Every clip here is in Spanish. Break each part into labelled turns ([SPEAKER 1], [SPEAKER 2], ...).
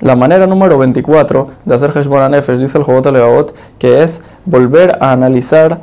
[SPEAKER 1] La manera número 24 de hacer Heshbon Nefesh, dice el Jobot Levaot, que es volver a analizar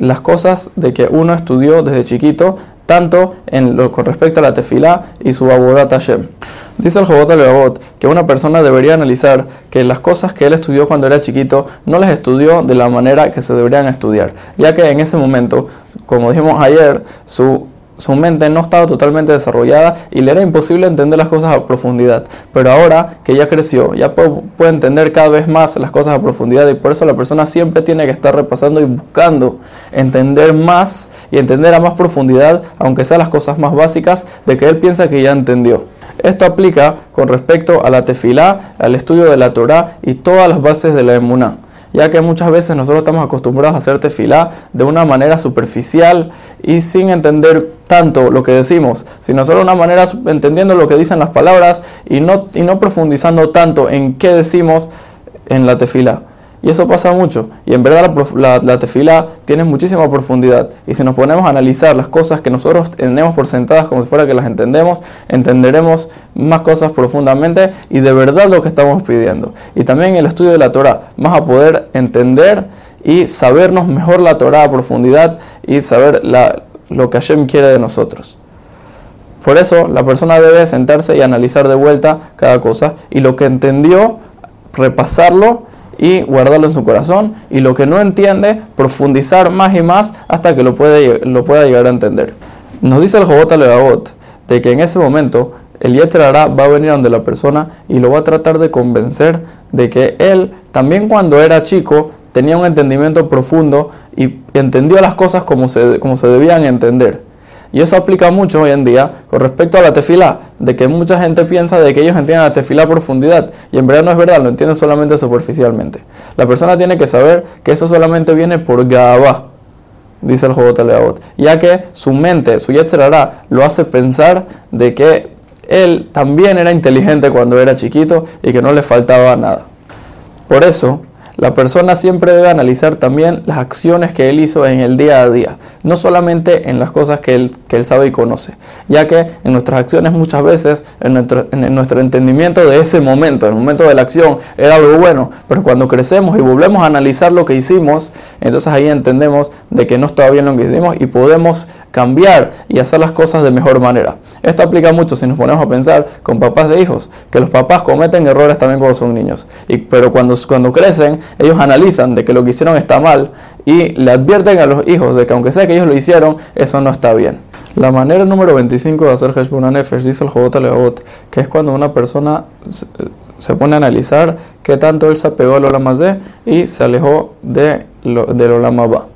[SPEAKER 1] las cosas de que uno estudió desde chiquito, tanto en lo con respecto a la tefilá y su abodat Hashem. Dice el Jobot Levaot que una persona debería analizar que las cosas que él estudió cuando era chiquito no las estudió de la manera que se deberían estudiar, ya que en ese momento, como dijimos ayer, su su mente no estaba totalmente desarrollada y le era imposible entender las cosas a profundidad. Pero ahora que ya creció, ya puede, entender cada vez más las cosas a profundidad y por eso la persona siempre tiene que estar repasando y buscando entender más y entender a más profundidad, aunque sean las cosas más básicas de que él piensa que ya entendió. Esto aplica con respecto a la tefilá, al estudio de la Torah y todas las bases de la emuná ya que muchas veces nosotros estamos acostumbrados a hacer tefilá de una manera superficial y sin entender tanto lo que decimos, sino solo una manera entendiendo lo que dicen las palabras y no, y no profundizando tanto en qué decimos en la tefilá. Y eso pasa mucho. Y en verdad la, la, tefila tiene muchísima profundidad. Y si nos ponemos a analizar las cosas que nosotros tenemos por sentadas como si fuera que las entendemos, entenderemos más cosas profundamente y de verdad lo que estamos pidiendo. Y también el estudio de la Torah, más a poder entender y sabernos mejor la Torah a profundidad y saber lo que Hashem quiere de nosotros. Por eso la persona debe sentarse y analizar de vuelta cada cosa y lo que entendió, repasarlo y guardarlo en su corazón y lo que no entiende, profundizar más y más hasta que lo, puede, lo pueda llegar a entender. Nos dice el Jobot Levavot de que en ese momento el Yetrará va a venir donde la persona y lo va a tratar de convencer de que él también cuando era chico tenía un entendimiento profundo y entendió las cosas como se, como se debían entender. Y eso aplica mucho hoy en día con respecto a la tefila, de que mucha gente piensa de que ellos entienden la tefila a profundidad y en verdad no es verdad, lo entienden solamente superficialmente. La persona tiene que saber que eso solamente viene por Gabá, dice el Jobot ya que su mente, su Yetzerará, lo hace pensar de que él también era inteligente cuando era chiquito y que no le faltaba nada. Por eso, la persona siempre debe analizar también las acciones que él hizo en el día a día, no solamente en las cosas que él, él sabe y conoce, ya que en nuestras acciones muchas veces, en nuestro, en nuestro entendimiento de ese momento, en el momento de la acción, era algo bueno, pero cuando crecemos y volvemos a analizar lo que hicimos, entonces ahí entendemos de que no estaba bien lo que hicimos y podemos cambiar y hacer las cosas de mejor manera. Esto aplica mucho si nos ponemos a pensar con papás de hijos, que los papás cometen errores también cuando son niños, y, pero cuando, cuando crecen, ellos analizan de que lo que hicieron está mal y le advierten a los hijos de que aunque sea que ellos lo hicieron, eso no está bien. La manera número 25 de hacer Heshbon Nefesh, dice el Jobot Leobot, que es cuando una persona se pone a analizar qué tanto él se apegó al Olamazé y se alejó de lo, del Olamabá.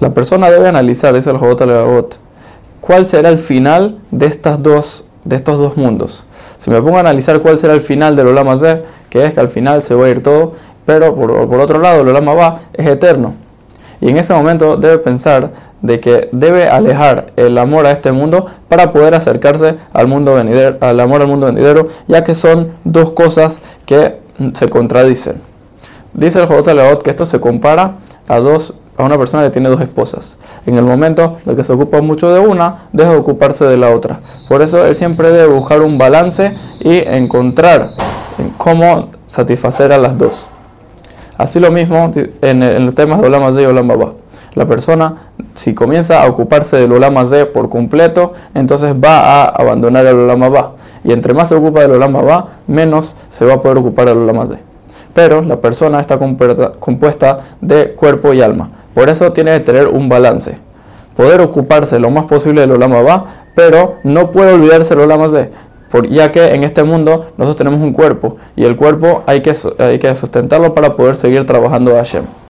[SPEAKER 1] La persona debe analizar, dice el Jobot Leobot, cuál será el final de, estas dos, de estos dos mundos. Si me pongo a analizar cuál será el final del Olamazé, que es que al final se va a ir todo pero por, otro lado, el Olama va es eterno. Y en ese momento debe pensar de que debe alejar el amor a este mundo para poder acercarse al mundo venidero, al amor al mundo venidero, ya que son dos cosas que se contradicen. Dice el Jobot Leot que esto se compara a dos a una persona que tiene dos esposas. En el momento de que se ocupa mucho de una, deja de ocuparse de la otra. Por eso él siempre debe buscar un balance y encontrar cómo satisfacer a las dos. Así lo mismo en, los temas de Olama y Olama Ba. La persona, si comienza a ocuparse del Olama Z por completo, entonces va a abandonar el Olama Ba. Y entre más se ocupa del Olama Ba, menos se va a poder ocupar del Olama Z. Pero la persona está compuesta de cuerpo y alma. Por eso tiene que tener un balance. Poder ocuparse lo más posible del Olama Ba, pero no puede olvidarse del Olama Z ya que en este mundo nosotros tenemos un cuerpo y el cuerpo hay que, hay que sustentarlo para poder seguir trabajando a Hashem.